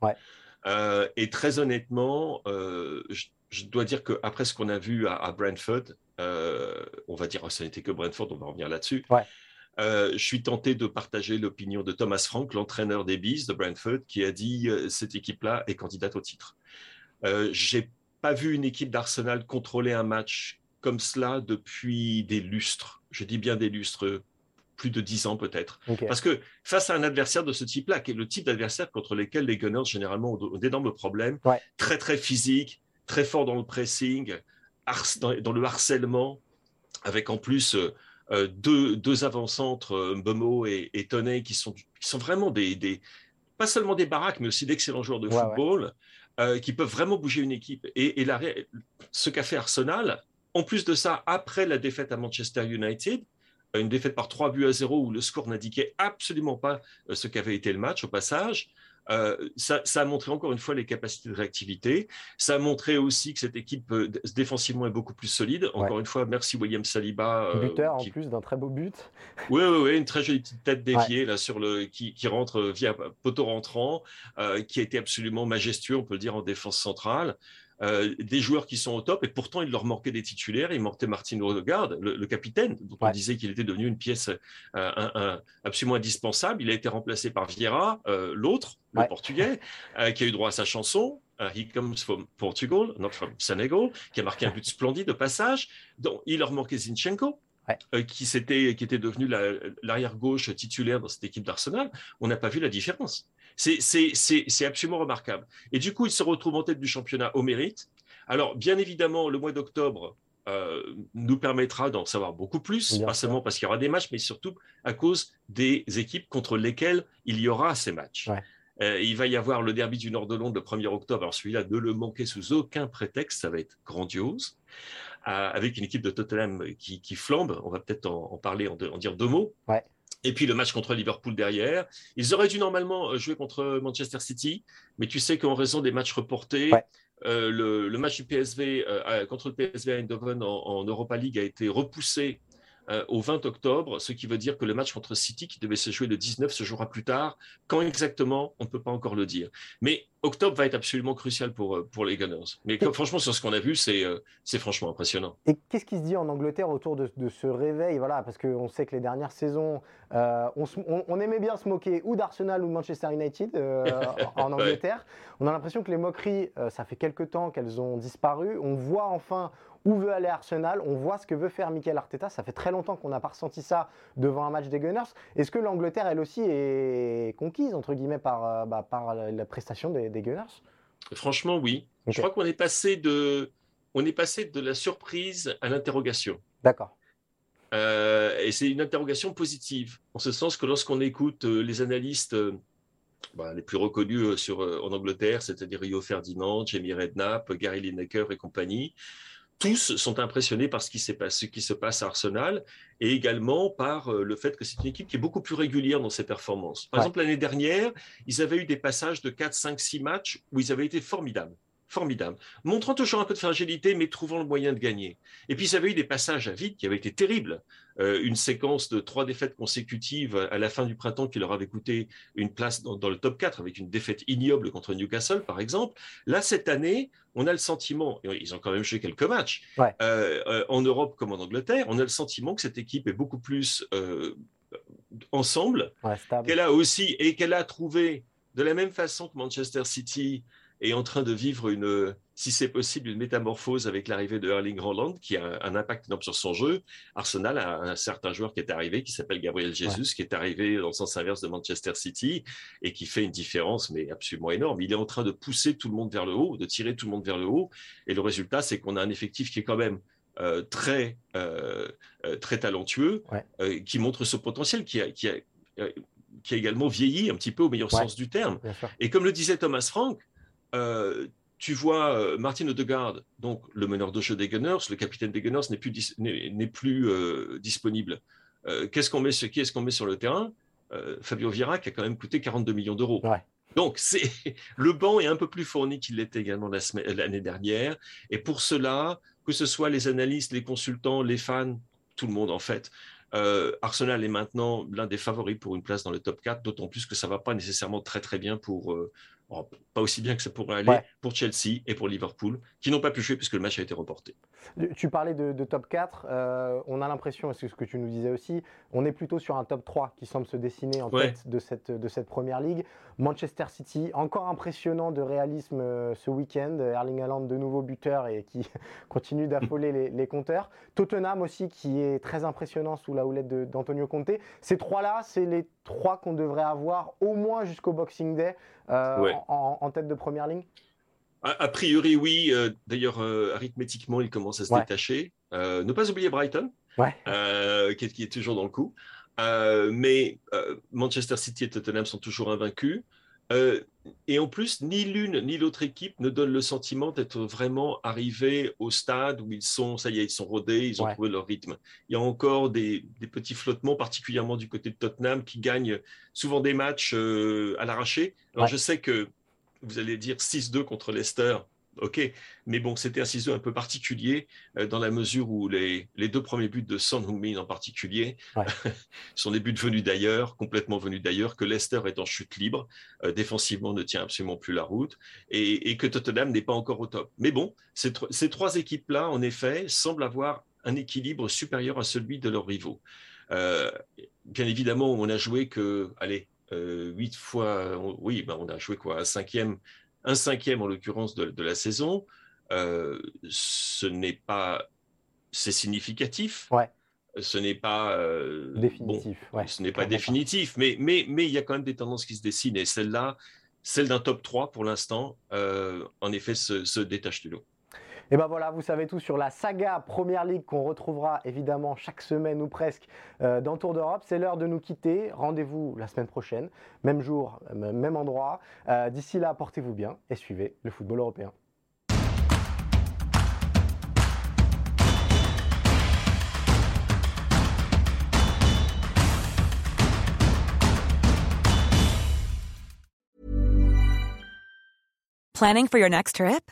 Euh, et très honnêtement, je, dois dire qu'après ce qu'on a vu à, Brentford, on va dire, oh, ça n'était que Brentford, on va revenir là-dessus. je suis tenté de partager l'opinion de Thomas Frank, l'entraîneur des Bees de Brentford, qui a dit cette équipe-là est candidate au titre. J'ai pas vu une équipe d'Arsenal contrôler un match comme cela depuis des lustres. Je dis bien des lustres, plus de dix ans peut-être. Parce que face à un adversaire de ce type-là, qui est le type d'adversaire contre lesquels les Gunners généralement ont d'énormes problèmes, très très physique, très fort dans le pressing, dans, le harcèlement, avec en plus euh, euh, deux, deux avant-centres, euh, Mbomo et, et Toney, qui sont, qui sont vraiment des, des, pas seulement des baraques, mais aussi d'excellents joueurs de football. qui peuvent vraiment bouger une équipe. Et, et la, ce qu'a fait Arsenal, en plus de ça, après la défaite à Manchester United, euh, une défaite par 3 buts à 0 où le score n'indiquait absolument pas euh, ce qu'avait été le match au passage, Euh, ça, a montré encore une fois les capacités de réactivité. Ça a montré aussi que cette équipe euh, défensivement est beaucoup plus solide. Encore une fois, merci William Saliba. Euh, Buteur en plus d'un très beau but. Oui, oui, oui, une très jolie petite tête déviée là sur le qui, rentre via poteau rentrant, qui a été absolument majestueux, on peut le dire en défense centrale. Euh, des joueurs qui sont au top, et pourtant il leur manquait des titulaires. Il manquait Martin Odegaard, le, capitaine, dont on disait qu'il était devenu une pièce euh, absolument indispensable. Il a été remplacé par Vieira, euh, l'autre, le portugais, qui a eu droit à sa chanson. He comes from Portugal, not from Senegal, qui a marqué un but splendide de passage. Donc, il leur manquait Zinchenko, qui, qui était devenu l'arrière gauche titulaire dans cette équipe d'Arsenal. On n'a pas vu la différence. C'est absolument remarquable. Et du coup, il se retrouve en tête du championnat au mérite. Alors, bien évidemment, le mois d'octobre euh, nous permettra d'en savoir beaucoup plus, pas seulement parce qu'il y aura des matchs, mais surtout à cause des équipes contre lesquelles il y aura ces matchs. Euh, il va y avoir le derby du Nord de Londres le 1er octobre. Alors celui-là, ne le manquez sous aucun prétexte, ça va être grandiose. Euh, avec une équipe de Tottenham qui, flambe. On va peut-être en, parler, en, en, dire deux mots. Ouais. Et puis le match contre Liverpool derrière. Ils auraient dû normalement euh, jouer contre Manchester City, mais tu sais qu'en raison des matchs reportés, euh, le, match du PSV euh, contre le PSV à Eindhoven en, Europa League a été repoussé au 20 octobre, ce qui veut dire que le match contre City, qui devait se jouer le 19, se jouera plus tard. Quand exactement, on ne peut pas encore le dire. Mais octobre va être absolument crucial pour, euh, pour les Gunners. Mais franchement, sur ce qu'on a vu, c'est euh, c'est franchement impressionnant. Et qu'est-ce qui se dit en Angleterre autour de, de ce réveil? Voilà, Parce qu'on sait que les dernières saisons, euh, on, on, aimait bien se moquer ou d'Arsenal ou de Manchester United en Angleterre. On a l'impression que les moqueries, ça fait quelques temps qu'elles ont disparu. On voit enfin où veut aller Arsenal. On voit ce que veut faire Mikel Arteta. Ça fait très longtemps qu'on n'a pas ressenti ça devant un match des Gunners. Est-ce que l'Angleterre, elle aussi, est conquise, entre guillemets, par, bah, par la prestation des, Franchement, oui. Je crois qu'on est passé de, on est passé de la surprise à l'interrogation. D'accord. Euh, et c'est une interrogation positive, en ce sens que lorsqu'on écoute euh, les analystes euh, bah, les plus reconnus sur, en Angleterre, c'est-à-dire Rio Ferdinand, Jamie Redknapp, Gary Lineker et compagnie, tous sont impressionnés par ce qui, ce qui se passe à Arsenal et également par euh, le fait que c'est une équipe qui est beaucoup plus régulière dans ses performances. Par exemple, l'année dernière, ils avaient eu des passages de 4, 5, 6 matchs où ils avaient été formidables formidable, montrant toujours un peu de fragilité, mais trouvant le moyen de gagner. Et puis, ça avait eu des passages à vide qui avaient été terribles. Euh, une séquence de trois défaites consécutives à la fin du printemps qui leur avait coûté une place dans, le top 4, avec une défaite ignoble contre Newcastle, par exemple. Là, cette année, on a le sentiment, ils ont quand même joué quelques matchs, euh, euh, en Europe comme en Angleterre, on a le sentiment que cette équipe est beaucoup plus ensemble, qu'elle a aussi, et qu'elle a trouvé, de la même façon que Manchester City est en train de vivre une, si c'est possible, une métamorphose avec l'arrivée de Erling Haaland, qui a un, impact énorme sur son jeu. Arsenal a un certain joueur qui est arrivé, qui s'appelle Gabriel Jesus, qui est arrivé dans le sens inverse de Manchester City et qui fait une différence, mais absolument énorme. Il est en train de pousser tout le monde vers le haut, de tirer tout le monde vers le haut. Et le résultat, c'est qu'on a un effectif qui est quand même euh, très, euh, euh, très talentueux, qui montre ce potentiel, qui a, qui a, qui a également vieilli un petit peu au meilleur sens du terme. Et comme le disait Thomas Frank, euh, tu vois euh, Martin Odegaard, donc le meneur de jeu des Gunners, le capitaine des Gunners n'est plus, n'est, plus euh, disponible. qu'est-ce qu'on met, qui est-ce qu'on met sur le terrain? Fabio Vieira qui a quand même coûté 42 millions d'euros. Donc c'est le banc est un peu plus fourni qu'il l'était également la l'année dernière. Et pour cela, que ce soit les analystes, les consultants, les fans, tout le monde en fait, Arsenal est maintenant l'un des favoris pour une place dans le top 4, d'autant plus que ça ne va pas nécessairement très très bien pour, pas aussi bien que ça pourrait aller pour Chelsea et pour Liverpool, qui n'ont pas pu jouer puisque le match a été reporté. Tu parlais de, top 4, euh, on a l'impression, et c'est ce que tu nous disais aussi, on est plutôt sur un top 3 qui semble se dessiner en tête de cette, de cette première ligue. Manchester City, encore impressionnant de réalisme euh, ce week-end, Erling Haaland de nouveau buteur et qui continue d'affoler les, les, compteurs. Tottenham aussi qui est très impressionnant sous la houlette d'Antonio Conte. Ces trois-là, c'est les trois qu'on devrait avoir au moins jusqu'au Boxing Day euh, en, tête de première ligne? A, priori, oui. Euh, d'ailleurs, euh, arithmétiquement, il commence à se détacher. ne pas oublier Brighton, qui, est, toujours dans le coup. mais Manchester City et Tottenham sont toujours invaincus. Euh, et en plus, ni l'une ni l'autre équipe ne donne le sentiment d'être vraiment arrivé au stade où ils sont, ça y est, ils sont rodés, ils ont trouvé leur rythme. Il y a encore des, petits flottements, particulièrement du côté de Tottenham, qui gagnent souvent des matchs euh, à l'arraché. Alors je sais que vous allez dire 6-2 contre Leicester, ok, mais bon, c'était un ciseau un peu particulier euh, dans la mesure où les, deux premiers buts de Son Heung-min en particulier sont des buts venus d'ailleurs, complètement venus d'ailleurs, que Leicester est en chute libre, euh, défensivement ne tient absolument plus la route et, que Tottenham n'est pas encore au top. Mais bon, ces, trois équipes-là, en effet, semblent avoir un équilibre supérieur à celui de leurs rivaux. Euh, bien évidemment, on a joué que, allez, huit fois, oui, ben on a joué quoi, un cinquième un cinquième en l'occurrence de, la saison. Euh, ce n'est pas, c'est significatif. Ouais. Ce n'est pas euh, définitif. ce n'est pas définitif, mais mais mais il y a quand même des tendances qui se dessinent et celle-là, celle d'un top 3 pour l'instant, euh, en effet, se détache du lot. Et ben voilà, vous savez tout sur la saga Première Ligue qu'on retrouvera évidemment chaque semaine ou presque euh, dans Tour d'Europe. C'est l'heure de nous quitter. Rendez-vous la semaine prochaine, même jour, même endroit. Euh, d'ici là, portez-vous bien et suivez le football européen. Planning for your next trip?